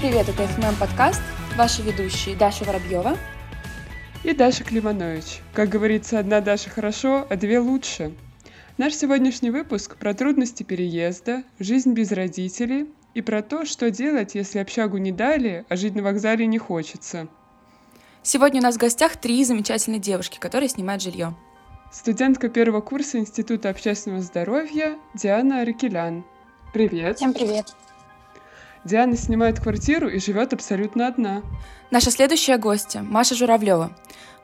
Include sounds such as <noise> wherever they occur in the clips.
Привет, это ФММ подкаст, ваши ведущие Даша Воробьева и Даша Климанович. Как говорится, одна Даша хорошо, а две лучше. Наш сегодняшний выпуск про трудности переезда, жизнь без родителей и про то, что делать, если общагу не дали, а жить на вокзале не хочется. Сегодня у нас в гостях три замечательные девушки, которые снимают жилье. Студентка первого курса Института общественного здоровья Диана Аракелян. Привет. Всем привет. Диана снимает квартиру и живет абсолютно одна. Наша следующая гостья – Маша Журавлева.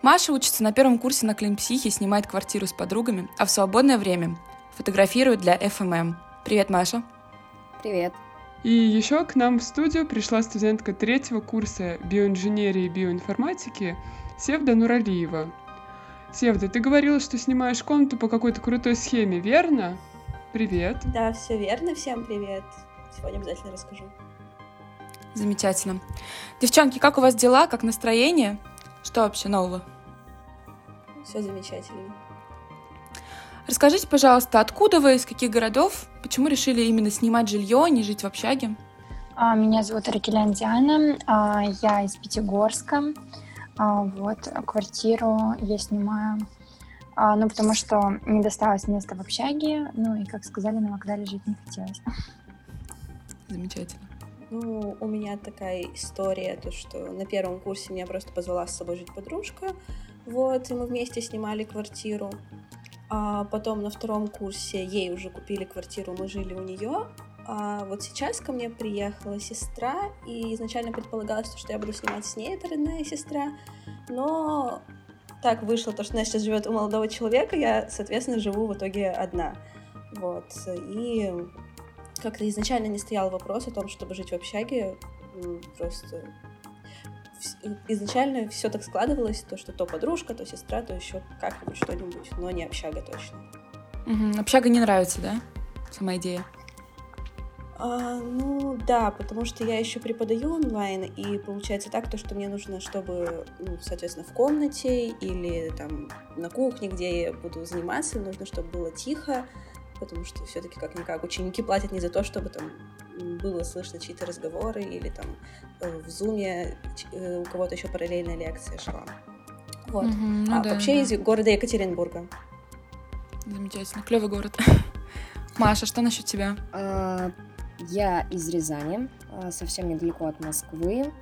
Маша учится на первом курсе на клинпсихе, снимает квартиру с подругами, а в свободное время фотографирует для FMM. Привет, Маша. Привет. И еще к нам в студию пришла студентка третьего курса биоинженерии и биоинформатики Севда Нуралиева. Севда, ты говорила, что снимаешь комнату по какой-то крутой схеме, верно? Привет. Да, все верно. Всем привет. Сегодня обязательно расскажу. Замечательно. Девчонки, как у вас дела, как настроение? Что вообще нового? Все замечательно. Расскажите, пожалуйста, откуда вы, из каких городов, почему решили именно снимать жилье, а не жить в общаге? А, меня зовут Ракелян Диана, а, я из Пятигорска. А, вот, квартиру я снимаю, ну, потому что не досталось места в общаге, ну, и, как сказали, на вокзале жить не хотелось. Замечательно. Ну, у меня такая история, то что на первом курсе меня просто позвала с собой жить подружка, вот, и мы вместе снимали квартиру. А потом на втором курсе ей уже купили квартиру, мы жили у нее. А вот сейчас ко мне приехала сестра, и изначально предполагалось, что я буду снимать с ней, это родная сестра, но так вышло, то, что она сейчас живет у молодого человека, я, соответственно, живу в итоге одна. Вот, и как-то изначально не стоял вопрос о том, чтобы жить в общаге. Просто изначально все так складывалось, то, что то подружка, то сестра, то еще как-нибудь что-нибудь, но не общага точно. Угу. Общага не нравится, да? Сама идея. А, ну да, потому что я еще преподаю онлайн, и получается так, то, что мне нужно, чтобы, ну, соответственно, в комнате или там на кухне, где я буду заниматься, нужно, чтобы было тихо, потому что все-таки как-никак ученики платят не за то, чтобы там было слышно чьи-то разговоры или там э, в зуме э, у кого-то еще параллельная лекция шла. Вот. Угу, ну а да, вообще да. из города Екатеринбурга. Замечательно, клевый город. <laughs> Маша, что насчет тебя? А, я из Рязани, а, совсем недалеко от Москвы.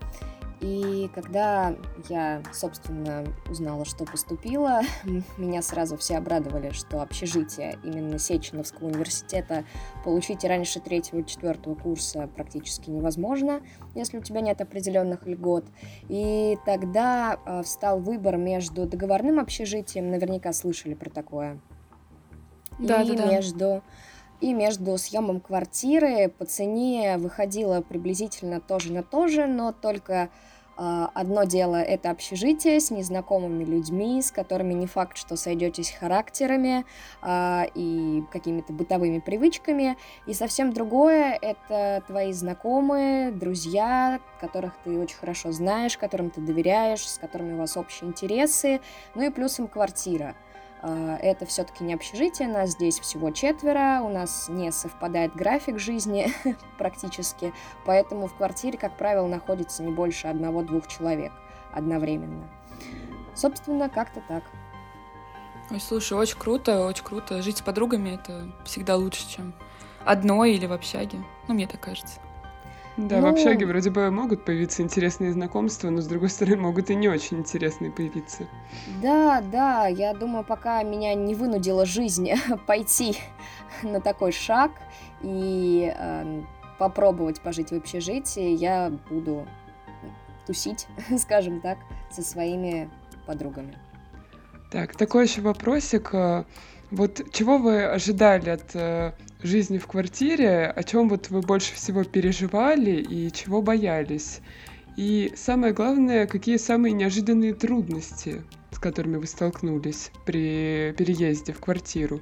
И когда я, собственно, узнала, что поступила, <laughs> меня сразу все обрадовали, что общежитие именно Сеченовского университета получить раньше третьего-четвертого курса практически невозможно, если у тебя нет определенных льгот. И тогда э, встал выбор между договорным общежитием, наверняка слышали про такое, да, и да, да. между и между съемом квартиры по цене выходило приблизительно тоже на то же, но только Одно дело это общежитие с незнакомыми людьми, с которыми не факт, что сойдетесь характерами а, и какими-то бытовыми привычками. И совсем другое это твои знакомые, друзья, которых ты очень хорошо знаешь, которым ты доверяешь, с которыми у вас общие интересы. Ну и плюсом квартира. А, это все-таки не общежитие, нас здесь всего четверо, у нас не совпадает график жизни <laughs> практически, поэтому в квартире, как правило, находится не больше одного-двух человек одновременно. Собственно, как-то так. Ой, слушай, очень круто, очень круто. Жить с подругами — это всегда лучше, чем одной или в общаге. Ну, мне так кажется. Да, ну... в общаге вроде бы могут появиться интересные знакомства, но с другой стороны могут и не очень интересные появиться. Да, да, я думаю, пока меня не вынудила жизнь <laughs> пойти на такой шаг и э, попробовать пожить в общежитии, я буду тусить, <laughs> скажем так, со своими подругами. Так, такой еще вопросик. Э, вот чего вы ожидали от э, жизни в квартире, о чем вот вы больше всего переживали и чего боялись? И самое главное, какие самые неожиданные трудности, с которыми вы столкнулись при переезде в квартиру?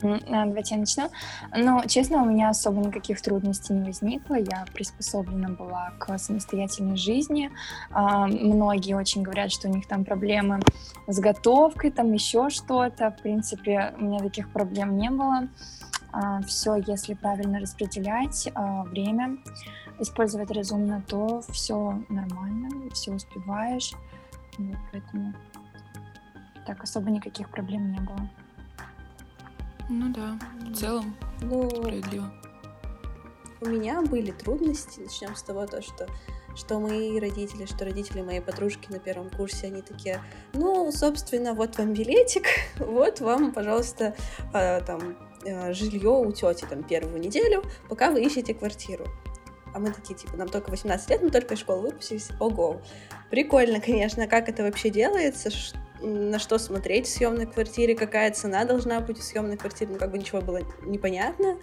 Давайте я начну. Ну, честно, у меня особо никаких трудностей не возникло. Я приспособлена была к самостоятельной жизни. А, многие очень говорят, что у них там проблемы с готовкой, там еще что-то. В принципе, у меня таких проблем не было. А, все, если правильно распределять а, время, использовать разумно, то все нормально, все успеваешь. Вот, поэтому так особо никаких проблем не было. Ну да, в целом ну, справедливо. У меня были трудности. Начнем с того, то, что что мои родители, что родители моей подружки на первом курсе, они такие, ну, собственно, вот вам билетик, <laughs> вот вам, пожалуйста, э, там, жилье у тети там первую неделю, пока вы ищете квартиру. А мы такие, типа, нам только 18 лет, мы только из школы выпустились. Ого. Прикольно, конечно, как это вообще делается, на что смотреть в съемной квартире, какая цена должна быть в съемной квартире, ну, как бы ничего было непонятно.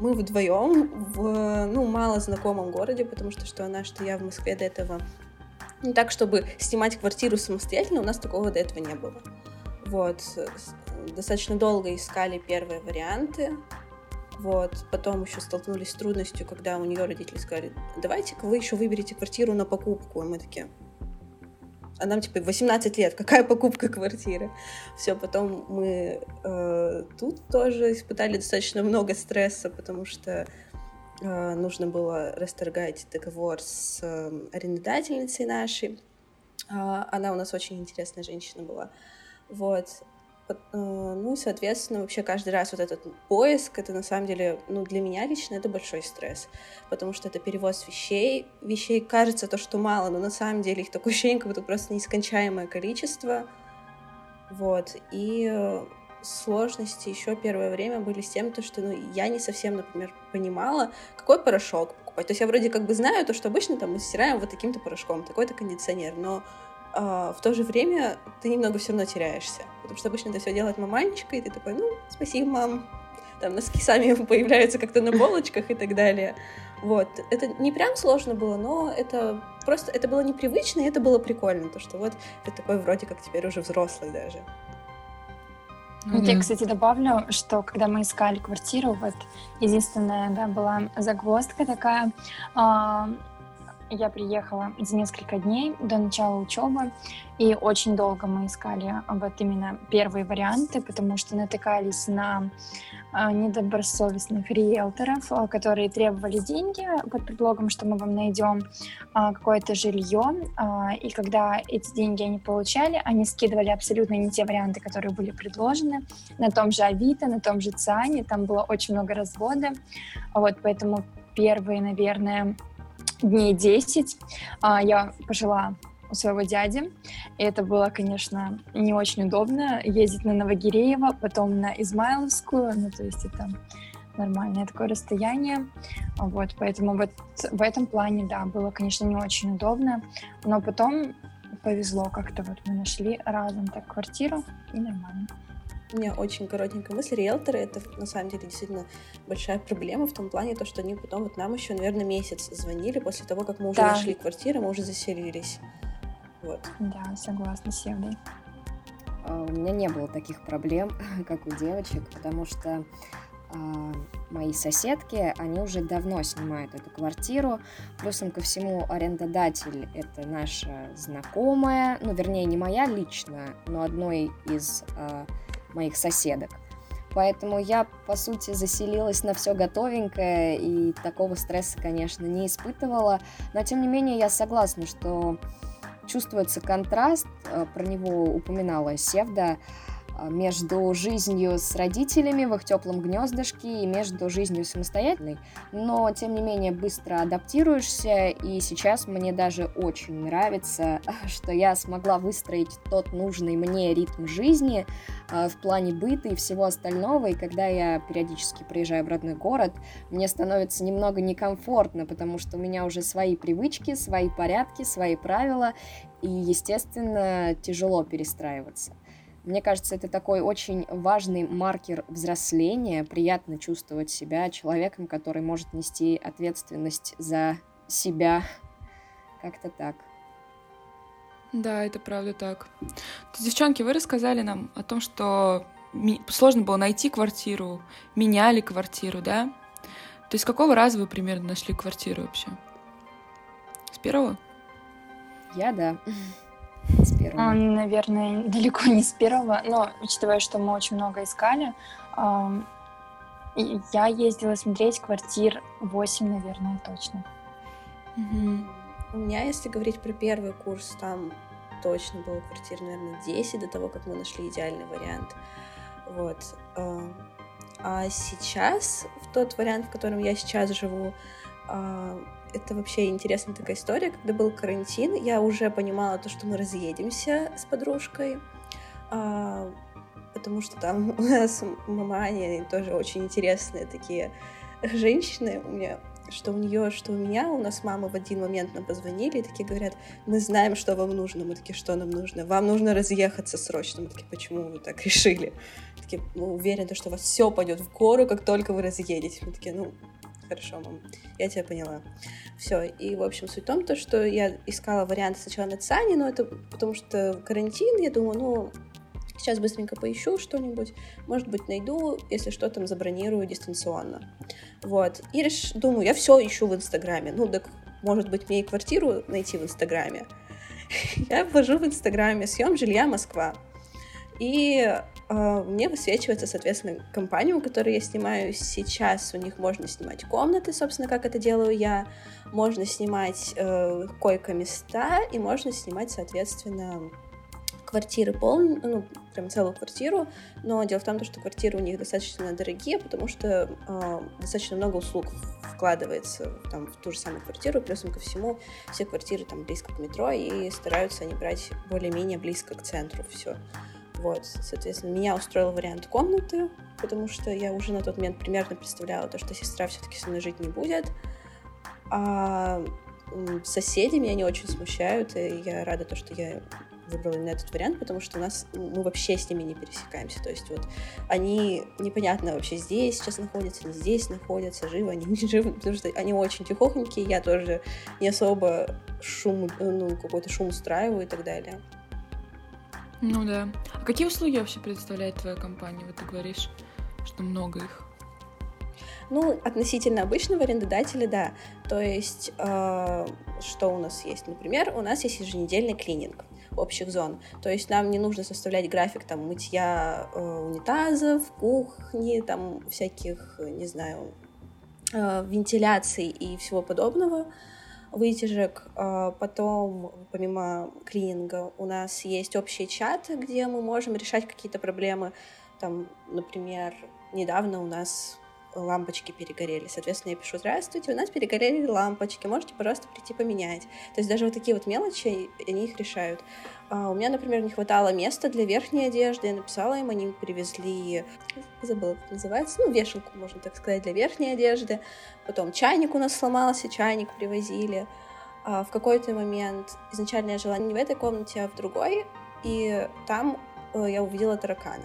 Мы вдвоем в, ну, мало знакомом городе, потому что что она, что я в Москве до этого. Не так, чтобы снимать квартиру самостоятельно, у нас такого до этого не было. Вот. Достаточно долго искали первые варианты. Вот. Потом еще столкнулись с трудностью, когда у нее родители сказали, давайте-ка вы еще выберете квартиру на покупку. И мы такие, а нам типа 18 лет, какая покупка квартиры? Все, потом мы э, тут тоже испытали достаточно много стресса, потому что э, нужно было расторгать договор с э, арендодательницей нашей. Э, она у нас очень интересная женщина была. Вот. Э, ну и, соответственно, вообще каждый раз вот этот поиск, это на самом деле, ну, для меня лично это большой стресс, потому что это перевоз вещей. Вещей кажется то, что мало, но на самом деле их такое ощущение, как будто просто нескончаемое количество. Вот. И э, сложности еще первое время были с тем, то, что ну, я не совсем, например, понимала, какой порошок покупать. То есть я вроде как бы знаю то, что обычно там мы стираем вот таким-то порошком, такой-то кондиционер, но а, в то же время ты немного все равно теряешься. Потому что обычно это все делает маманечка, и ты такой, ну, спасибо, мам. Там носки сами <laughs> появляются как-то на полочках и так далее. Вот. Это не прям сложно было, но это просто, это было непривычно, и это было прикольно, то, что вот ты такой вроде как теперь уже взрослый даже. Mm-hmm. Я, кстати, добавлю, что когда мы искали квартиру, вот единственная, да, была загвоздка такая, э, я приехала за несколько дней до начала учебы, и очень долго мы искали вот именно первые варианты, потому что натыкались на а, недобросовестных риэлторов, а, которые требовали деньги под предлогом, что мы вам найдем а, какое-то жилье, и когда эти деньги они получали, они скидывали абсолютно не те варианты, которые были предложены. На том же Авито, на том же ЦИАНе, там было очень много развода, вот, поэтому первые, наверное, дней 10 а, я пожила у своего дяди. И это было, конечно, не очень удобно ездить на Новогиреево, потом на Измайловскую, ну, то есть это нормальное такое расстояние. Вот, поэтому вот в этом плане, да, было, конечно, не очень удобно, но потом повезло как-то, вот мы нашли разом так квартиру, и нормально. У меня очень коротенькая мысль. Риэлторы — это на самом деле действительно большая проблема в том плане, то, что они потом вот нам еще, наверное, месяц звонили после того, как мы уже да. нашли квартиру, мы уже заселились. Вот. Да, согласна с Евой. А, у меня не было таких проблем, <laughs> как у девочек, потому что а, мои соседки, они уже давно снимают эту квартиру. Плюсом ко всему арендодатель это наша знакомая, ну вернее не моя лично, но одной из а, моих соседок. Поэтому я, по сути, заселилась на все готовенькое и такого стресса, конечно, не испытывала. Но, тем не менее, я согласна, что чувствуется контраст, э, про него упоминала Севда, между жизнью с родителями в их теплом гнездышке и между жизнью самостоятельной, но тем не менее быстро адаптируешься, и сейчас мне даже очень нравится, <laughs> что я смогла выстроить тот нужный мне ритм жизни э, в плане быта и всего остального, и когда я периодически приезжаю в родной город, мне становится немного некомфортно, потому что у меня уже свои привычки, свои порядки, свои правила, и, естественно, тяжело перестраиваться. Мне кажется, это такой очень важный маркер взросления. Приятно чувствовать себя человеком, который может нести ответственность за себя. Как-то так. Да, это правда так. Девчонки, вы рассказали нам о том, что сложно было найти квартиру, меняли квартиру, да? То есть какого раза вы примерно нашли квартиру вообще? С первого? Я, да. С первого? Наверное, <laughs> далеко не с первого, но учитывая, что мы очень много искали, я ездила смотреть квартир 8, наверное, точно. Угу. У меня, если говорить про первый курс, там точно было квартир, наверное, 10 до того, как мы нашли идеальный вариант. Вот. А, сейчас, в тот вариант, в котором я сейчас живу, это вообще интересная такая история. Когда был карантин, я уже понимала то, что мы разъедемся с подружкой, а, потому что там <laughs> у нас мама Аня тоже очень интересные такие женщины. У меня что у нее, что у меня, у нас мама в один момент нам позвонили и такие говорят, мы знаем, что вам нужно. Мы такие, что нам нужно? Вам нужно разъехаться срочно. Мы такие, почему вы так решили? Такие, мы уверены, что у вас все пойдет в гору, как только вы разъедетесь. Мы такие, ну, хорошо, мам, я тебя поняла. Все, и, в общем, суть в том, то, что я искала варианты сначала на Цане, но это потому что карантин, я думаю, ну, Сейчас быстренько поищу что-нибудь, может быть, найду, если что, там забронирую дистанционно. Вот. И реш... думаю, я все ищу в Инстаграме. Ну, так, может быть, мне и квартиру найти в Инстаграме. <laughs> Я ввожу в Инстаграме съем жилья Москва. И мне высвечивается, соответственно, компания, у которой я снимаю сейчас. У них можно снимать комнаты, собственно, как это делаю я. Можно снимать э, койко-места, и можно снимать, соответственно, квартиры полные, ну, прям целую квартиру, но дело в том, что квартиры у них достаточно дорогие, потому что э, достаточно много услуг вкладывается там, в ту же самую квартиру, плюсом ко всему все квартиры там близко к метро, и стараются они брать более-менее близко к центру все. Вот, соответственно, меня устроил вариант комнаты, потому что я уже на тот момент примерно представляла то, что сестра все-таки со мной жить не будет. А соседи меня не очень смущают, и я рада то, что я выбрала именно этот вариант, потому что у нас мы вообще с ними не пересекаемся. То есть вот они непонятно вообще здесь сейчас находятся, не здесь находятся, живы они, <laughs> не живы, потому что они очень тихохонькие, я тоже не особо шум, ну, какой-то шум устраиваю и так далее. Ну да. А какие услуги вообще предоставляет твоя компания? Вот ты говоришь, что много их. Ну, относительно обычного арендодателя, да. То есть, э, что у нас есть? Например, у нас есть еженедельный клининг общих зон. То есть нам не нужно составлять график там мытья э, унитазов, кухни, там всяких, не знаю, э, вентиляций и всего подобного вытяжек. Э, потом, помимо клининга, у нас есть общие чаты, где мы можем решать какие-то проблемы. Там, например, недавно у нас лампочки перегорели. Соответственно, я пишу, здравствуйте, у нас перегорели лампочки, можете, пожалуйста, прийти поменять. То есть даже вот такие вот мелочи, они их решают. А у меня, например, не хватало места для верхней одежды, я написала им, они привезли, забыла, как называется, ну, вешалку, можно так сказать, для верхней одежды. Потом чайник у нас сломался, чайник привозили. А в какой-то момент изначально я жила не в этой комнате, а в другой, и там э, я увидела таракана.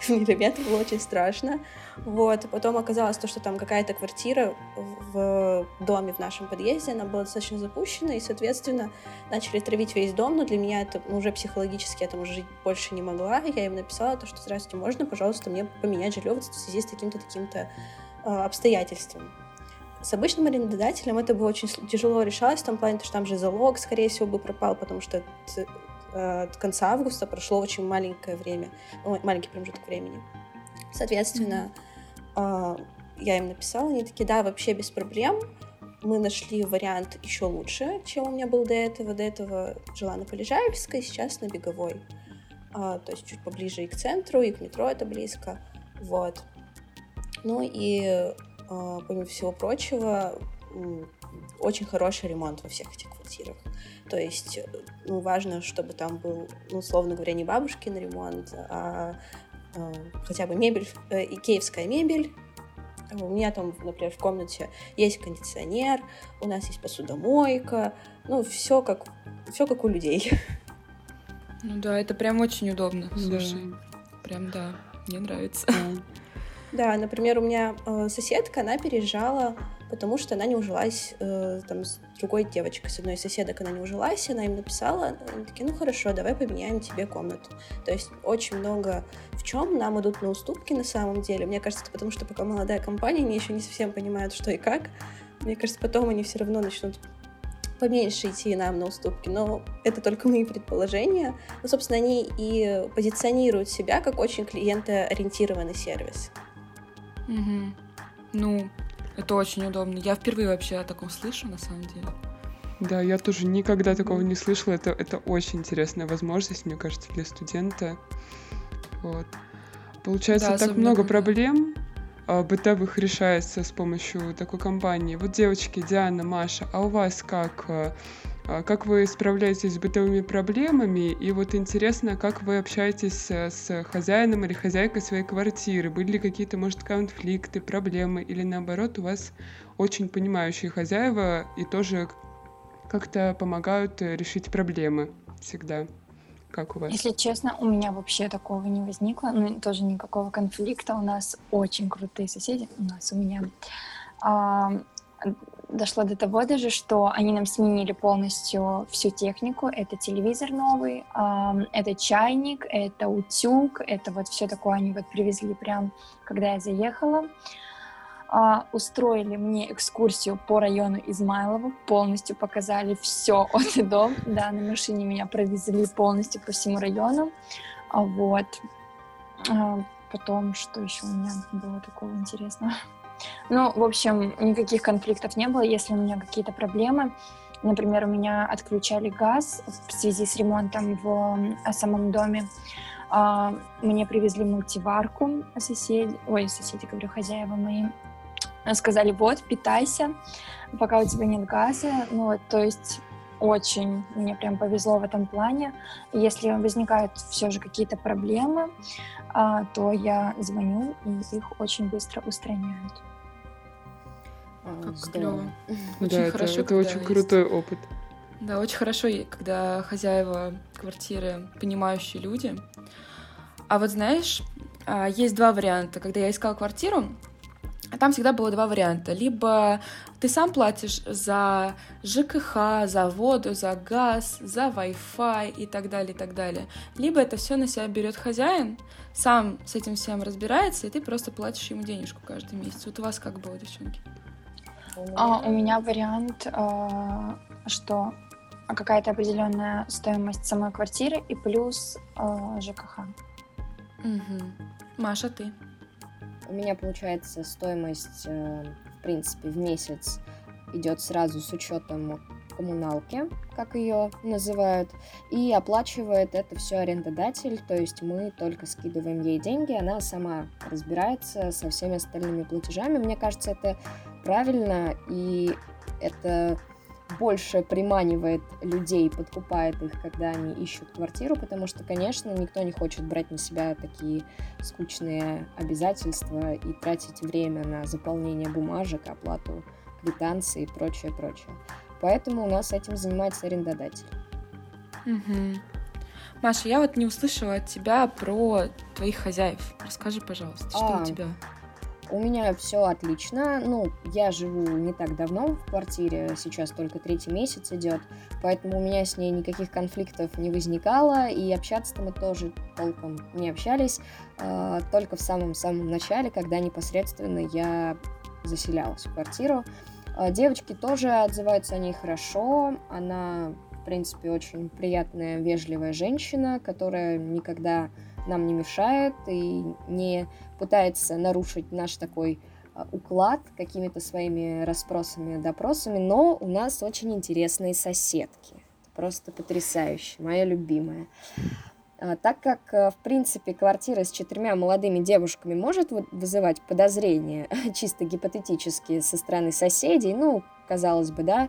<laughs> Ребята, было очень страшно. Вот. Потом оказалось то, что там какая-то квартира в доме в нашем подъезде, она была достаточно запущена, и, соответственно, начали травить весь дом, но для меня это ну, уже психологически я там уже жить больше не могла. Я им написала то, что, здравствуйте, можно, пожалуйста, мне поменять жилье в связи с таким-то, таким-то э, обстоятельством. С обычным арендодателем это бы очень тяжело решалось, в том плане, что там же залог, скорее всего, бы пропал, потому что Э, конца августа прошло очень маленькое время, маленький промежуток времени. Соответственно, mm-hmm. я им написала, они такие, да, вообще без проблем. Мы нашли вариант еще лучше, чем у меня был до этого. До этого жила на Полежаевской, сейчас на Беговой. А, то есть чуть поближе и к центру, и к метро это близко. Вот. Ну и а, помимо всего прочего, очень хороший ремонт во всех этих квартирах. То есть, ну, важно, чтобы там был, ну, условно говоря, не бабушкин ремонт, а э, хотя бы мебель, э, икеевская мебель. У меня там, например, в комнате есть кондиционер, у нас есть посудомойка, ну, все как, все как у людей. Ну да, это прям очень удобно, слушай. Да. Прям да, мне нравится. Да. <laughs> Да, например, у меня э, соседка, она переезжала, потому что она не ужилась э, там с другой девочкой, с одной из соседок она не ужилась, она им написала, они такие, ну хорошо, давай поменяем тебе комнату. То есть очень много в чем нам идут на уступки на самом деле. Мне кажется, это потому что пока молодая компания, они еще не совсем понимают, что и как. Мне кажется, потом они все равно начнут поменьше идти нам на уступки, но это только мои предположения. Ну, собственно, они и позиционируют себя как очень клиентоориентированный сервис. Угу. Ну, это очень удобно. Я впервые вообще о таком слышу, на самом деле. Да, я тоже никогда такого не слышала. Это, это очень интересная возможность, мне кажется, для студента. Вот. Получается, да, так много когда... проблем бытовых решается с помощью такой компании. Вот, девочки, Диана, Маша, а у вас как? А, а, как вы справляетесь с бытовыми проблемами? И вот интересно, как вы общаетесь э, с хозяином или хозяйкой своей квартиры? Были ли какие-то, может, конфликты, проблемы? Или наоборот, у вас очень понимающие хозяева и тоже как-то помогают э, решить проблемы всегда. Как у вас? Если честно, у меня вообще такого не возникло, ну, тоже никакого конфликта. У нас очень крутые соседи, у нас, у меня. А, дошло до того даже, что они нам сменили полностью всю технику. Это телевизор новый, а, это чайник, это утюг, это вот все такое они вот привезли прям, когда я заехала устроили мне экскурсию по району Измайлова, полностью показали все <laughs> от и до. Да, на машине меня провезли полностью по всему району. А, вот. А, потом, что еще у меня было такого интересного? Ну, в общем, никаких конфликтов не было. Если у меня какие-то проблемы, например, у меня отключали газ в связи с ремонтом в самом доме, а, мне привезли мультиварку соседи, ой, соседи, говорю, хозяева мои, сказали, вот, питайся, пока у тебя нет газа. Ну, вот, то есть очень мне прям повезло в этом плане. Если возникают все же какие-то проблемы, а, то я звоню, и их очень быстро устраняют. А, как клево. Очень да, хорошо. Это, это очень есть... крутой опыт. Да, очень хорошо, когда хозяева квартиры понимающие люди. А вот знаешь, а, есть два варианта. Когда я искала квартиру, там всегда было два варианта. Либо ты сам платишь за ЖКХ, за воду, за газ, за Wi-Fi и так далее, и так далее. Либо это все на себя берет хозяин, сам с этим всем разбирается, и ты просто платишь ему денежку каждый месяц. Вот у вас как было, девчонки? А, у меня вариант, э, что какая-то определенная стоимость самой квартиры и плюс э, ЖКХ. Угу. Маша, ты? У меня получается стоимость, э, в принципе, в месяц идет сразу с учетом коммуналки, как ее называют, и оплачивает это все арендодатель, то есть мы только скидываем ей деньги, она сама разбирается со всеми остальными платежами. Мне кажется, это правильно, и это больше приманивает людей, подкупает их, когда они ищут квартиру, потому что, конечно, никто не хочет брать на себя такие скучные обязательства и тратить время на заполнение бумажек, оплату квитанции и прочее, прочее. Поэтому у нас этим занимается арендодатель. Угу. Маша, я вот не услышала от тебя про твоих хозяев. Расскажи, пожалуйста, что а, у тебя? У меня все отлично. Ну, я живу не так давно в квартире, сейчас только третий месяц идет, поэтому у меня с ней никаких конфликтов не возникало, и общаться мы тоже толком не общались, э, только в самом-самом начале, когда непосредственно я заселялась в квартиру. Э, девочки тоже отзываются о ней хорошо, она, в принципе, очень приятная, вежливая женщина, которая никогда нам не мешает и не пытается нарушить наш такой а, уклад какими-то своими расспросами, допросами, но у нас очень интересные соседки. Просто потрясающе, моя любимая. А, так как, а, в принципе, квартира с четырьмя молодыми девушками может вызывать подозрения, <laughs> чисто гипотетические, со стороны соседей, ну, казалось бы, да,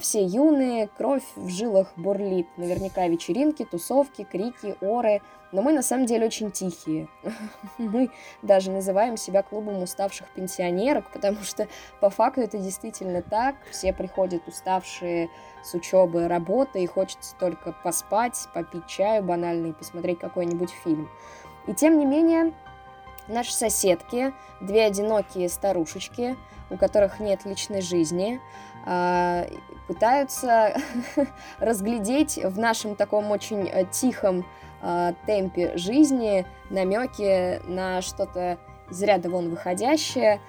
все юные, кровь в жилах бурлит, наверняка вечеринки, тусовки, крики, оры – но мы на самом деле очень тихие. <laughs> Мы даже называем себя клубом уставших пенсионерок, потому что по факту это действительно так. Все приходят уставшие с учебы, работы, и хочется только поспать, попить чаю банально и посмотреть какой-нибудь фильм. И тем не менее, наши соседки, две одинокие старушечки, у которых нет личной жизни, а, пытаются <laughs> разглядеть в нашем таком очень э, тихом э, темпе жизни намеки на что-то из ряда вон выходящее.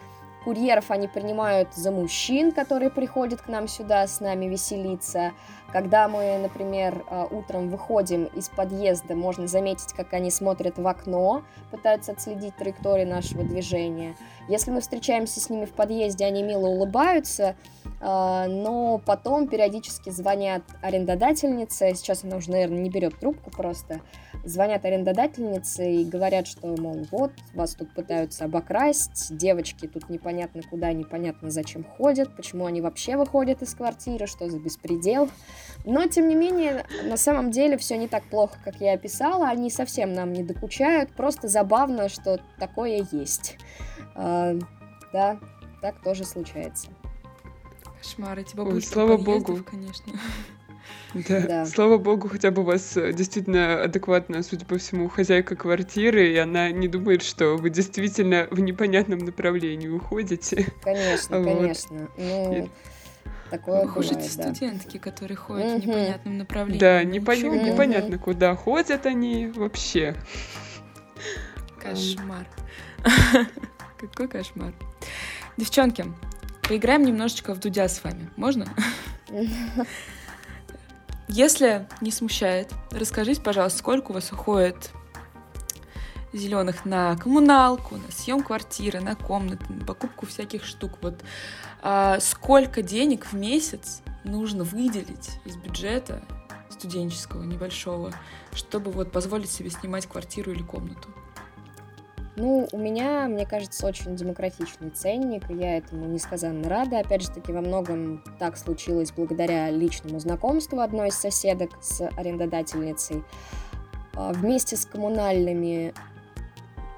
Курьеров они принимают за мужчин, которые приходят к нам сюда с нами веселиться. Когда мы, например, а, утром выходим из подъезда, можно заметить, как они смотрят в окно, пытаются отследить траекторию нашего движения. Если мы встречаемся с ними в подъезде, они мило улыбаются, а, но потом периодически звонят арендодательнице, сейчас она уже, наверное, не берет трубку просто, звонят арендодательнице и говорят, что, мол, вот, вас тут пытаются обокрасть, девочки тут непонятно куда, непонятно зачем ходят, почему они вообще выходят из квартиры, что за беспредел. Но, тем не менее, на самом деле все не так плохо, как я описала, они совсем нам не докучают, просто забавно, что такое есть. А, да, так тоже случается. Кошмар, эти Ой, слава богу. конечно. <laughs> Да. да, слава богу, хотя бы у вас э, действительно адекватная, судя по всему, хозяйка квартиры, и она не думает, что вы действительно в непонятном направлении уходите. Конечно, <laughs> вот. конечно. Ну, и... такое Вы бывает, да. студентки, которые ходят угу. в непонятном направлении. Да, непон... непонятно, куда ходят они вообще. Кошмар. Какой кошмар. Девчонки, поиграем немножечко в Дудя с вами. Можно? <laughs> Если не смущает, расскажите, пожалуйста, сколько у вас уходит зеленых на коммуналку, на съем квартиры, на комнаты, на покупку всяких штук. Вот а, сколько денег в месяц нужно выделить из бюджета студенческого небольшого, чтобы вот позволить себе снимать квартиру или комнату? Ну, у меня, мне кажется, очень демократичный ценник, и я этому несказанно рада. Опять же таки, во многом так случилось благодаря личному знакомству одной из соседок с арендодательницей. А, вместе с коммунальными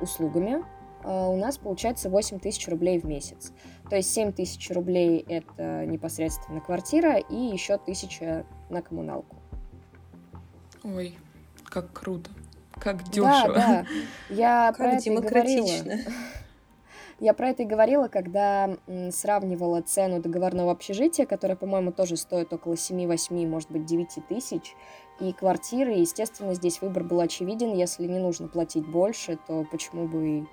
услугами а, у нас получается 8 тысяч рублей в месяц. То есть 7 тысяч рублей – это непосредственно квартира и еще тысяча на коммуналку. Ой, как круто как дешево. Да, да. Я как про это и говорила. <laughs> Я про это и говорила, когда сравнивала цену договорного общежития, которое, по-моему, тоже стоит около 7-8, может быть, 9 тысяч, и квартиры. Естественно, здесь выбор был очевиден. Если не нужно платить больше, то почему бы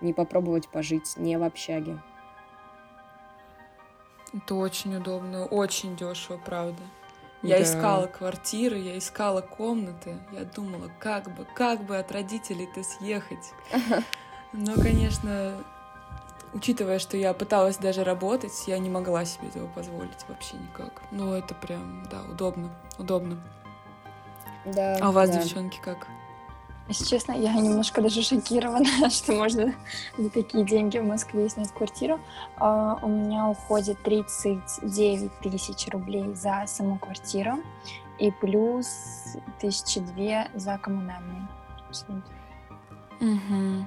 не попробовать пожить не в общаге? Это очень удобно, очень дешево, правда. Я да. искала квартиры, я искала комнаты, я думала, как бы, как бы от родителей-то съехать. Но, конечно, учитывая, что я пыталась даже работать, я не могла себе этого позволить вообще никак. Ну, это прям, да, удобно, удобно. Да. А у вас, да. девчонки, как? Если честно, я немножко даже шокирована, <laughs> что можно за такие деньги в Москве снять квартиру. Uh, у меня уходит 39 тысяч рублей за саму квартиру и плюс тысячи две за коммунальные Угу.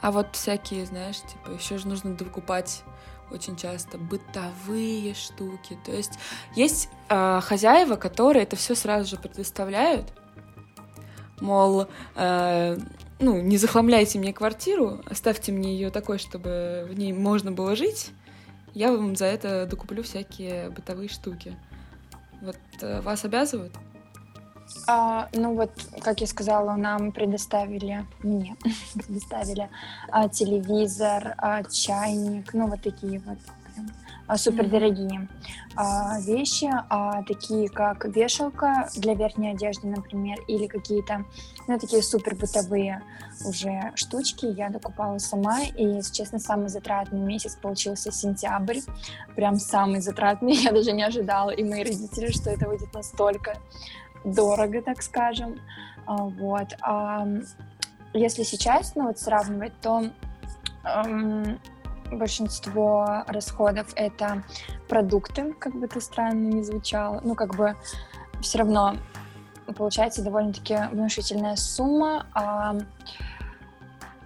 А вот всякие, знаешь, типа, еще же нужно докупать очень часто бытовые штуки. То есть есть э, хозяева, которые это все сразу же предоставляют, мол, э, ну, не захламляйте мне квартиру, оставьте мне ее такой, чтобы в ней можно было жить, я вам за это докуплю всякие бытовые штуки. Вот э, вас обязывают? А, ну вот, как я сказала, нам предоставили, мне <laughs> предоставили а, телевизор, а, чайник, ну вот такие вот а, супердорогие а, вещи, а, такие как вешалка для верхней одежды, например, или какие-то, ну, такие супер бытовые уже штучки я докупала сама, и, если честно, самый затратный месяц получился сентябрь, прям самый затратный, <laughs> я даже не ожидала, и мои родители, что это выйдет настолько дорого, так скажем, а, вот. А, если сейчас, ну, вот сравнивать, то большинство расходов это продукты, как бы это странно не звучало. Ну, как бы все равно получается довольно-таки внушительная сумма. А,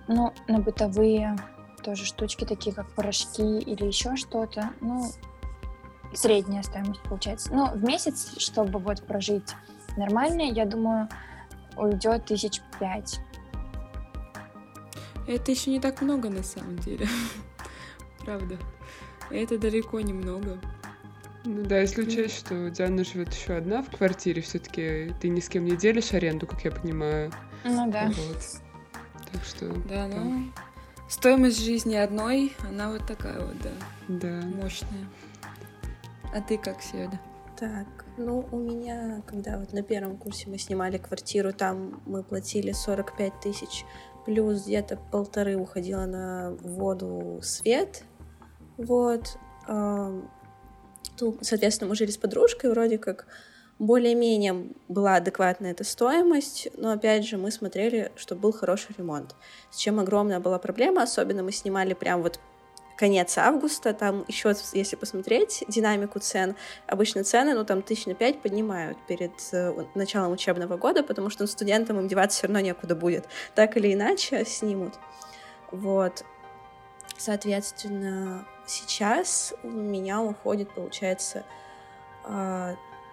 ну, на бытовые тоже штучки, такие как порошки или еще что-то, ну, средняя стоимость получается. Ну, в месяц, чтобы вот прожить нормально, я думаю, уйдет тысяч пять. Это еще не так много на самом деле <laughs> правда. Это далеко немного. Ну да, если учесть, что Диана живет еще одна в квартире, все-таки ты ни с кем не делишь аренду, как я понимаю. Ну да. Вот. Так что. Да, ну. стоимость жизни одной, она вот такая вот, да. Да. Мощная. А ты как, Седа? Так, ну, у меня, когда вот на первом курсе мы снимали квартиру, там мы платили 45 тысяч, плюс где-то полторы уходило на воду, свет, вот. Соответственно, мы жили с подружкой, вроде как более-менее была адекватная эта стоимость, но опять же мы смотрели, чтобы был хороший ремонт. С чем огромная была проблема, особенно мы снимали прям вот конец августа, там еще, если посмотреть динамику цен, обычно цены, ну, там, тысяч на пять поднимают перед э, началом учебного года, потому что студентам им деваться все равно некуда будет. Так или иначе снимут. Вот. Соответственно, сейчас у меня уходит, получается,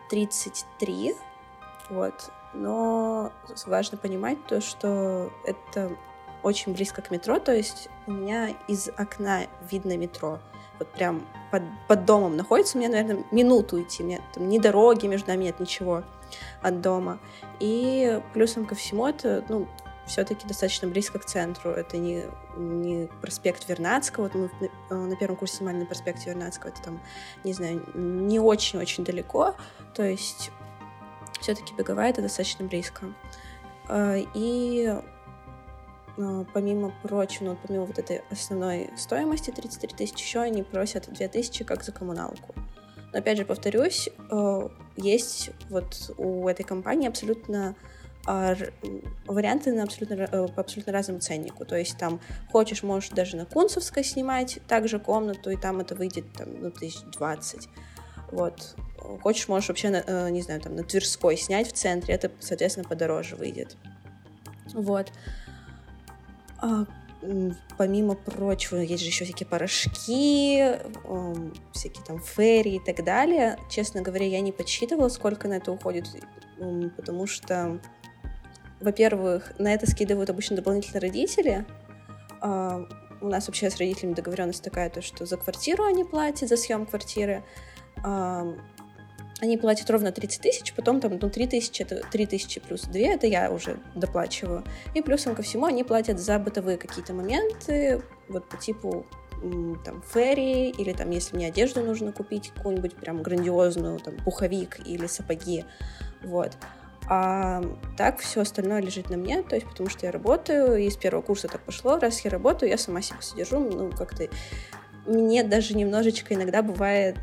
33, а, вот. Но важно понимать то, что это очень близко к метро, то есть у меня из окна видно метро. Вот прям под, под домом находится, меня, наверное, минуту идти, меня там ни дороги между нами нет, ничего от дома. И плюсом ко всему это, ну, все-таки достаточно близко к центру. Это не, не проспект Вернадского. Вот мы на, на первом курсе снимали на проспекте Вернадского. Это там, не знаю, не очень-очень далеко. То есть все-таки беговая это достаточно близко. А, и помимо прочего, ну, помимо вот этой основной стоимости 33 тысячи, еще они просят 2 тысячи как за коммуналку. Но опять же, повторюсь, э, есть вот у этой компании абсолютно а, варианты на абсолютно, э, по абсолютно разному ценнику. То есть там хочешь, можешь даже на Кунцевской снимать также комнату, и там это выйдет там, ну, тысяч двадцать. Вот. Хочешь, можешь вообще, на, э, не знаю, там на Тверской снять в центре, это, соответственно, подороже выйдет. Вот. А, помимо прочего, есть же еще всякие порошки, эм, всякие там ферри и так далее. Честно говоря, я не подсчитывала, сколько на это уходит, потому что во-первых, на это скидывают обычно дополнительно родители. А, у нас вообще с родителями договоренность такая, то, что за квартиру они платят, за съем квартиры. Они платят ровно 30 тысяч, потом там, ну, 3 тысячи, это 3 тысячи плюс 2, это я уже доплачиваю. И плюсом ко всему они платят за бытовые какие-то моменты, вот по типу там ферри, или там, если мне одежду нужно купить, какую-нибудь прям грандиозную, там, пуховик или сапоги, вот. А так все остальное лежит на мне, то есть потому что я работаю, и с первого курса так пошло, раз я работаю, я сама себя содержу, ну как-то мне даже немножечко иногда бывает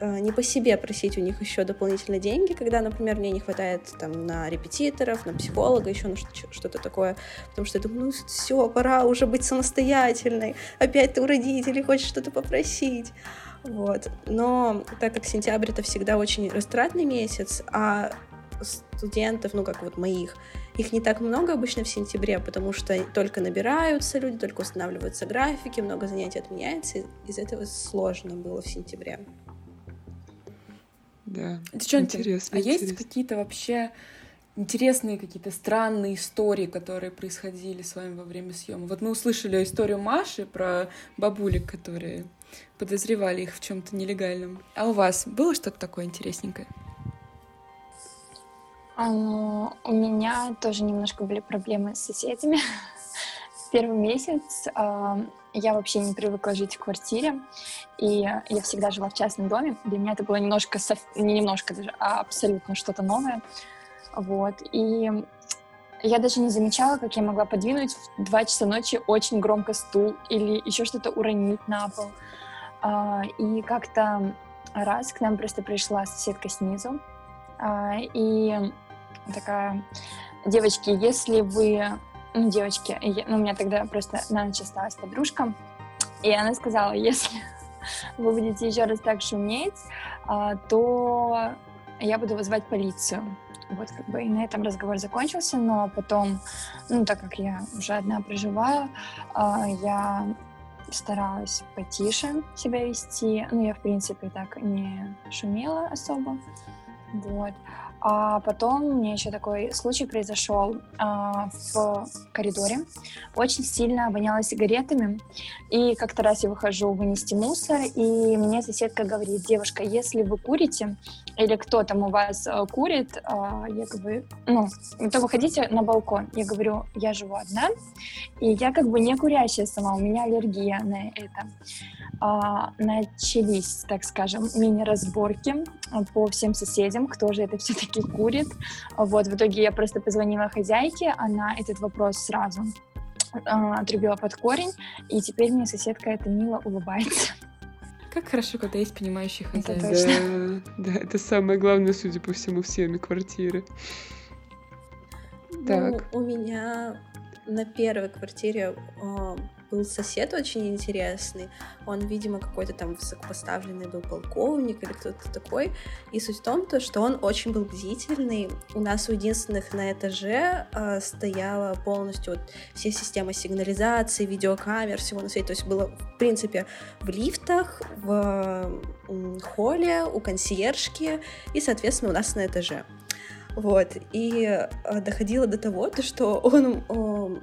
не по себе просить у них еще дополнительно деньги, когда, например, мне не хватает там на репетиторов, на психолога, еще на что-то такое, потому что я думаю, ну все, пора уже быть самостоятельной, опять ты у родителей хочешь что-то попросить. Вот. Но так как сентябрь это всегда очень растратный месяц, а студентов, ну как вот моих, их не так много обычно в сентябре, потому что только набираются люди, только устанавливаются графики, много занятий отменяется, из этого сложно было в сентябре. Да. Девчонки, интересно, а интересно. есть какие-то вообще интересные какие-то странные истории, которые происходили с вами во время съема. Вот мы услышали историю Маши про бабулек, которые подозревали их в чем-то нелегальном. А у вас было что-то такое интересненькое? А, ну, у меня тоже немножко были проблемы с соседями. Первый месяц э, я вообще не привыкла жить в квартире, и я всегда жила в частном доме. Для меня это было немножко, не немножко даже, а абсолютно что-то новое. Вот. И я даже не замечала, как я могла подвинуть в 2 часа ночи очень громко стул или еще что-то уронить на пол. А, и как-то раз к нам просто пришла соседка снизу, а, и такая, девочки, если вы, ну, девочки, я, ну, у меня тогда просто на ночь осталась подружка, и она сказала, если <laughs> вы будете еще раз так шуметь, а, то я буду вызывать полицию. Вот как бы и на этом разговор закончился, но потом, ну, так как я уже одна проживаю, а, я старалась потише себя вести. Ну, я, в принципе, так не шумела особо. Вот. А потом у меня еще такой случай произошел а, в коридоре. Очень сильно воняло сигаретами. И как-то раз я выхожу вынести мусор, и мне соседка говорит, девушка, если вы курите, или кто там у вас а, курит, а, я говорю, ну, то выходите на балкон. Я говорю, я живу одна, и я как бы не курящая сама, у меня аллергия на это а, начались, так скажем, мини-разборки а, по всем соседям, кто же это все-таки курит. Вот, в итоге я просто позвонила хозяйке, она этот вопрос сразу а, отрубила под корень, и теперь мне соседка это мило улыбается. Как хорошо, когда есть понимающий хозяин. Это точно. Да, да, это самое главное, судя по всему, в съеме квартиры. Ну, так. у меня на первой квартире был сосед очень интересный. Он, видимо, какой-то там высокопоставленный был полковник или кто-то такой. И суть в том, то, что он очень был бдительный. У нас у единственных на этаже э, стояла полностью вот все системы сигнализации, видеокамер, всего на свете. То есть было, в принципе, в лифтах, в э, холле, у консьержки и, соответственно, у нас на этаже. Вот, и э, доходило до того, то, что он э,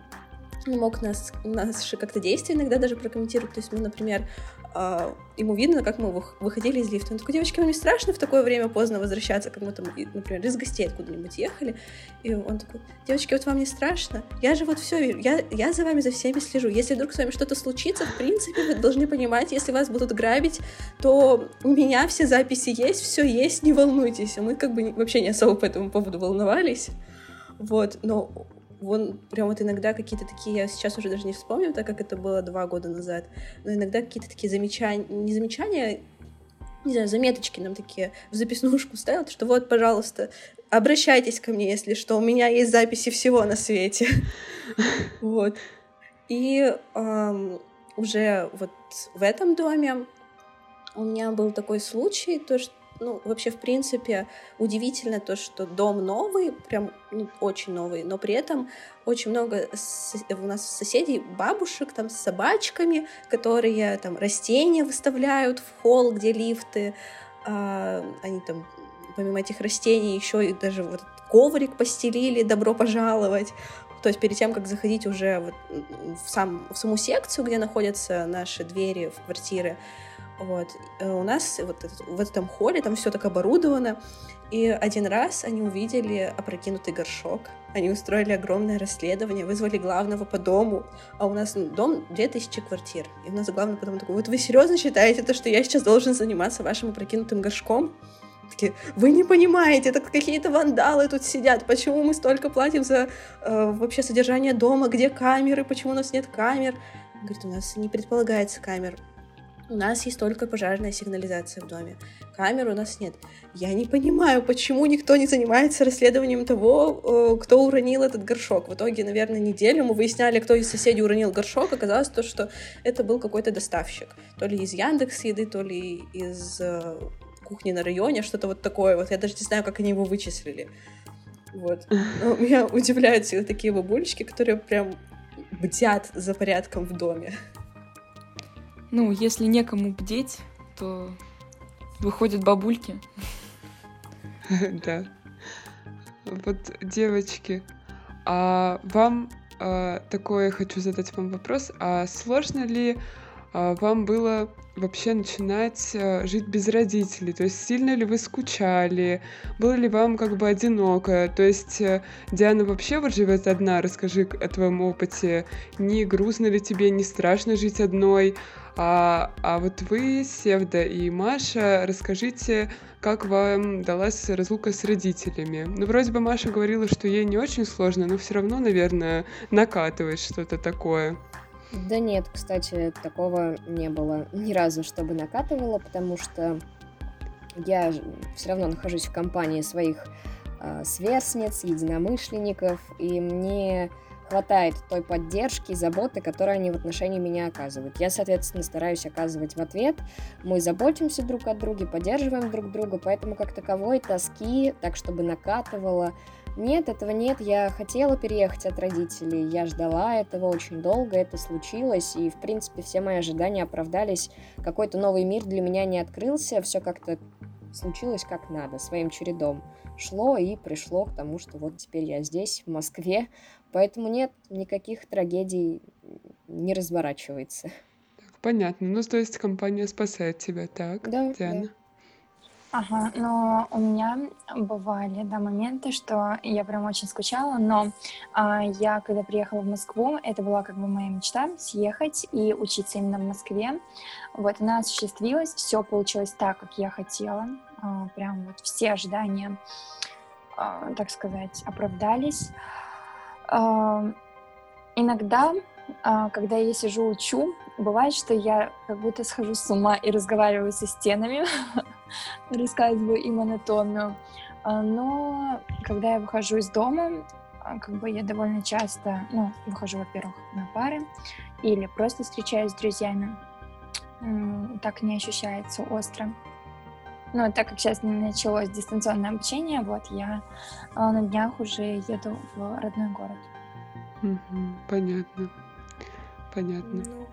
мог нас, наши как-то действия иногда даже прокомментировать. То есть мы, например, э, ему видно, как мы выходили из лифта. Он такой, девочки, вам не страшно в такое время поздно возвращаться, как мы там, например, из гостей откуда-нибудь ехали? И он такой, девочки, вот вам не страшно? Я же вот все я, я за вами за всеми слежу. Если вдруг с вами что-то случится, в принципе, вы должны понимать, если вас будут грабить, то у меня все записи есть, все есть, не волнуйтесь. А мы как бы вообще не особо по этому поводу волновались. Вот, но Вон прям вот иногда какие-то такие, я сейчас уже даже не вспомню, так как это было два года назад, но иногда какие-то такие замечания, не замечания, не знаю, заметочки нам такие в записнушку ставят, что вот, пожалуйста, обращайтесь ко мне, если что, у меня есть записи всего на свете. <laughs> Вот. И уже вот в этом доме у меня был такой случай, то, что ну, вообще, в принципе, удивительно то, что дом новый, прям ну, очень новый, но при этом очень много у нас соседей, бабушек там с собачками, которые там растения выставляют в холл, где лифты, а, они там помимо этих растений еще и даже вот коврик постелили, добро пожаловать. То есть перед тем, как заходить уже вот в, сам, в саму секцию, где находятся наши двери в квартиры, вот. Э, у нас вот в этом холле там все так оборудовано. И один раз они увидели опрокинутый горшок. Они устроили огромное расследование, вызвали главного по дому. А у нас ну, дом 2000 квартир. И у нас главный потом такой, вот вы серьезно считаете то, что я сейчас должен заниматься вашим опрокинутым горшком? Такие, вы не понимаете, это какие-то вандалы тут сидят, почему мы столько платим за э, вообще содержание дома, где камеры, почему у нас нет камер? Говорит, у нас не предполагается камер. У нас есть только пожарная сигнализация в доме. Камер у нас нет. Я не понимаю, почему никто не занимается расследованием того, э, кто уронил этот горшок. В итоге, наверное, неделю мы выясняли, кто из соседей уронил горшок. Оказалось то, что это был какой-то доставщик. То ли из Яндекс еды, то ли из э, кухни на районе, что-то вот такое. Вот я даже не знаю, как они его вычислили. Вот. Но <laughs> меня удивляют всегда такие бабулечки, которые прям бдят за порядком в доме. Ну, если некому бдеть, то выходят бабульки. <laughs> Да. Вот, девочки, а вам а, такое хочу задать вам вопрос, а сложно ли вам было вообще начинать а, жить без родителей? То есть сильно ли вы скучали? Было ли вам как бы одиноко? То есть э, Диана вообще вот живет одна, расскажи о твоем опыте. Не грустно ли тебе, не страшно жить одной? А, а вот вы, Севда и Маша, расскажите, как вам далась разлука с родителями? Ну, вроде бы Маша говорила, что ей не очень сложно, но все равно, наверное, накатывает что-то такое. Да нет, кстати, такого не было ни разу, чтобы накатывало, потому что я все равно нахожусь в компании своих э, сверстниц, единомышленников, и мне хватает той поддержки заботы, которые они в отношении меня оказывают. Я, соответственно, стараюсь оказывать в ответ. Мы заботимся друг о друге, поддерживаем друг друга, поэтому как таковой тоски, так чтобы накатывало, нет, этого нет. Я хотела переехать от родителей, я ждала этого очень долго, это случилось, и, в принципе, все мои ожидания оправдались. Какой-то новый мир для меня не открылся, все как-то случилось как надо, своим чередом шло и пришло к тому, что вот теперь я здесь, в Москве, поэтому нет, никаких трагедий не разворачивается. Так, понятно. Ну, то есть компания спасает тебя, так, да, Диана? Да. Ага, но у меня бывали, да, моменты, что я прям очень скучала, но а, я, когда приехала в Москву, это была как бы моя мечта съехать и учиться именно в Москве. Вот, она осуществилась, все получилось так, как я хотела, а, прям вот все ожидания, а, так сказать, оправдались. А, иногда, а, когда я сижу учу, бывает, что я как будто схожу с ума и разговариваю со стенами, <laughs> рассказываю им анатомию. А, но когда я выхожу из дома, а, как бы я довольно часто, ну, выхожу, во-первых, на пары или просто встречаюсь с друзьями, так не ощущается остро. Но так как сейчас началось дистанционное обучение, вот я а, на днях уже еду в родной город. Угу, понятно. Понятно. Ну,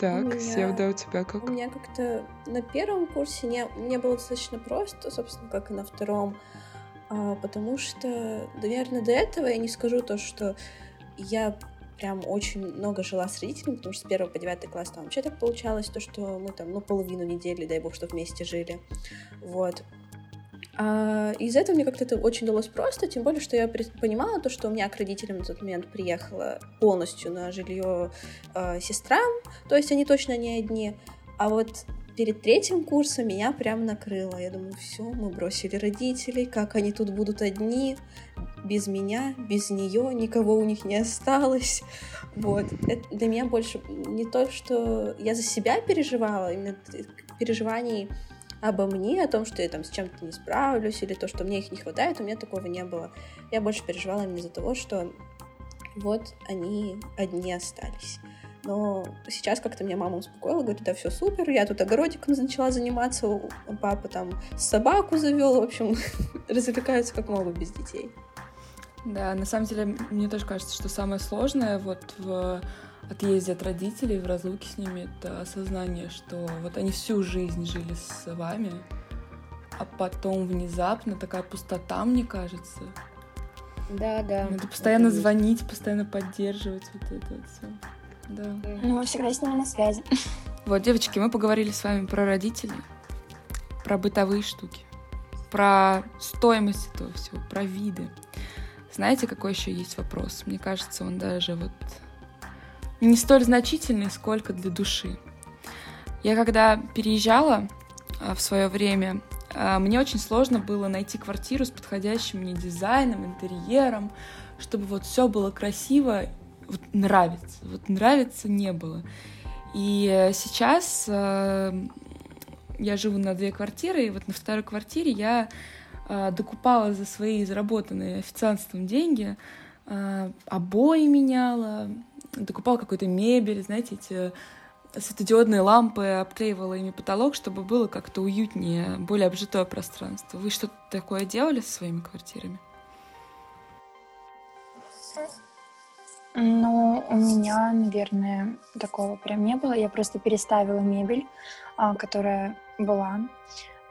так, меня, Севда, у тебя как? У меня как-то на первом курсе не, мне было достаточно просто, собственно, как и на втором, а, потому что, наверное, до этого я не скажу то, что я прям очень много жила с родителями, потому что с первого по девятый класс там вообще так получалось, то, что мы там, ну, половину недели, дай бог, что вместе жили, вот. А, из этого мне как-то это очень далось просто, тем более, что я понимала то, что у меня к родителям на тот момент приехала полностью на жилье э, сестра, то есть они точно не одни. А вот перед третьим курсом меня прям накрыло. Я думаю, все, мы бросили родителей, как они тут будут одни, без меня, без нее, никого у них не осталось. Вот. Это для меня больше не то, что я за себя переживала, именно переживаний обо мне, о том, что я там с чем-то не справлюсь, или то, что мне их не хватает, у меня такого не было. Я больше переживала именно из-за того, что вот они одни остались. Но сейчас как-то меня мама успокоила, говорит, да, все супер, я тут огородиком начала заниматься, папа там собаку завел, в общем, <laughs> развлекаются как могут без детей. Да, на самом деле, мне тоже кажется, что самое сложное вот в отъезде от родителей, в разлуке с ними, это осознание, что вот они всю жизнь жили с вами, а потом внезапно такая пустота, мне кажется. Да, да. Надо постоянно это звонить, постоянно поддерживать вот это вот все. Да. Ну, мы всегда с ними на связи. Вот, девочки, мы поговорили с вами про родителей, про бытовые штуки, про стоимость этого всего, про виды. Знаете, какой еще есть вопрос? Мне кажется, он даже вот не столь значительный, сколько для души. Я когда переезжала а, в свое время, а, мне очень сложно было найти квартиру с подходящим мне дизайном, интерьером, чтобы вот все было красиво, вот нравится. Вот нравится не было. И сейчас э, я живу на две квартиры, и вот на второй квартире я э, докупала за свои заработанные официантством деньги, э, обои меняла, докупала какую-то мебель, знаете, эти светодиодные лампы, обклеивала ими потолок, чтобы было как-то уютнее, более обжитое пространство. Вы что-то такое делали со своими квартирами? Ну, у меня, наверное, такого прям не было. Я просто переставила мебель, а, которая была,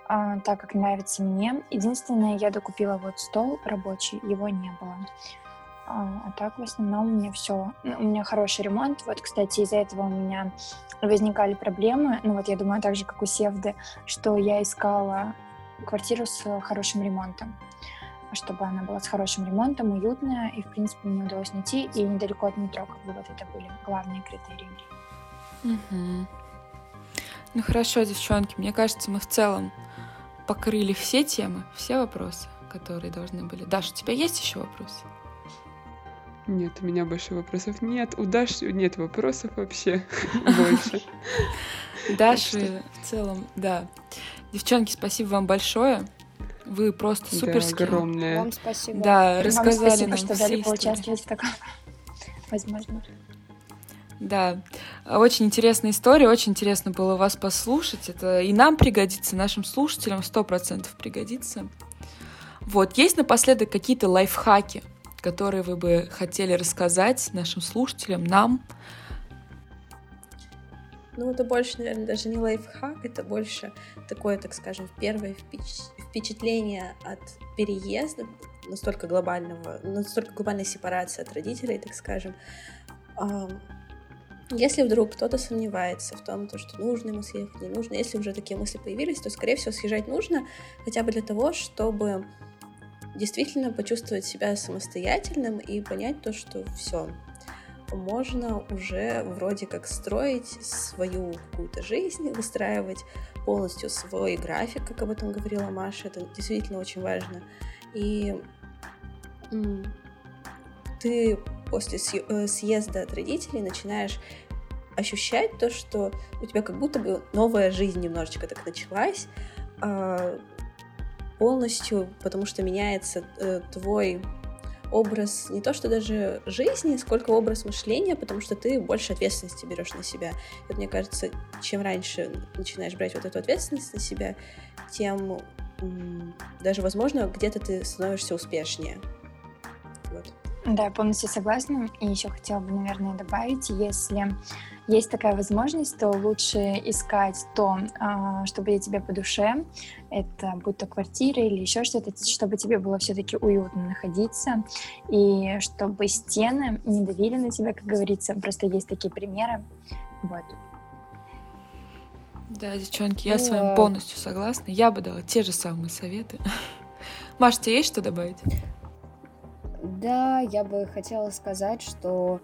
а, так как нравится мне. Единственное, я докупила вот стол рабочий, его не было. А, а так в основном у меня все. У меня хороший ремонт. Вот, кстати, из-за этого у меня возникали проблемы. Ну вот я думаю, так же, как у Севды, что я искала квартиру с хорошим ремонтом чтобы она была с хорошим ремонтом, уютная, и, в принципе, мне удалось найти, и недалеко от метро, как бы вот это были главные критерии. Угу. Ну хорошо, девчонки, мне кажется, мы в целом покрыли все темы, все вопросы, которые должны были. Даша, у тебя есть еще вопросы? Нет, у меня больше вопросов нет. У Даши нет вопросов вообще <laughs> больше. <laughs> Даши в целом, да. Девчонки, спасибо вам большое. Вы просто суперские. Да, огромное. Вам спасибо. Да, рассказали Вам спасибо, нам что дали поучаствовать в таком <laughs> возможно. Да, очень интересная история, очень интересно было вас послушать. Это и нам пригодится, нашим слушателям сто процентов пригодится. Вот, есть напоследок какие-то лайфхаки, которые вы бы хотели рассказать нашим слушателям, нам? Ну, это больше, наверное, даже не лайфхак, это больше такое, так скажем, первое впечатление от переезда, настолько глобального, настолько глобальной сепарации от родителей, так скажем. Если вдруг кто-то сомневается в том, то, что нужно ему съехать, не нужно, если уже такие мысли появились, то, скорее всего, съезжать нужно хотя бы для того, чтобы действительно почувствовать себя самостоятельным и понять то, что все, можно уже вроде как строить свою какую-то жизнь, выстраивать полностью свой график, как об этом говорила Маша, это действительно очень важно. И ты после э, съезда от родителей начинаешь ощущать то, что у тебя как будто бы новая жизнь немножечко так началась, а, полностью, потому что меняется э, твой образ не то что даже жизни, сколько образ мышления, потому что ты больше ответственности берешь на себя. И вот мне кажется, чем раньше начинаешь брать вот эту ответственность на себя, тем даже, возможно, где-то ты становишься успешнее. Вот. Да, я полностью согласна. И еще хотела бы, наверное, добавить, если есть такая возможность, то лучше искать то, а, что будет тебе по душе. Это будь то квартира или еще что-то, чтобы тебе было все-таки уютно находиться, и чтобы стены не давили на тебя, как говорится. Просто есть такие примеры. Вот. Да, девчонки, я с вами полностью согласна. Я бы дала те же самые советы. <laughs> Маш, тебе есть что добавить? Да, я бы хотела сказать, что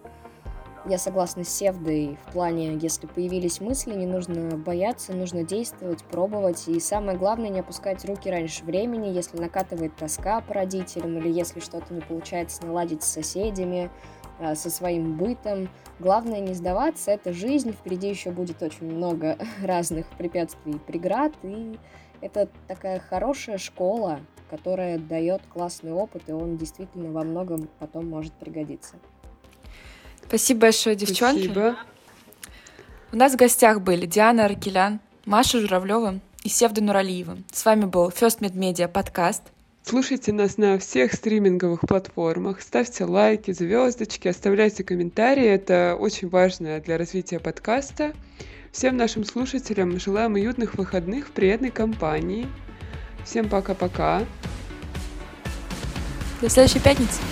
я согласна с Севдой в плане, если появились мысли, не нужно бояться, нужно действовать, пробовать. И самое главное, не опускать руки раньше времени, если накатывает тоска по родителям или если что-то не получается наладить с соседями, а, со своим бытом. Главное не сдаваться, это жизнь, впереди еще будет очень много <laughs> разных препятствий и преград, и это такая хорошая школа, которая дает классный опыт, и он действительно во многом потом может пригодиться. Спасибо большое, девчонки. Спасибо. У нас в гостях были Диана Аркелян, Маша Журавлева и Севда Нуралиева. С вами был First Med Media подкаст. Слушайте нас на всех стриминговых платформах, ставьте лайки, звездочки, оставляйте комментарии. Это очень важно для развития подкаста. Всем нашим слушателям желаем уютных выходных в приятной компании. Всем пока-пока. До следующей пятницы.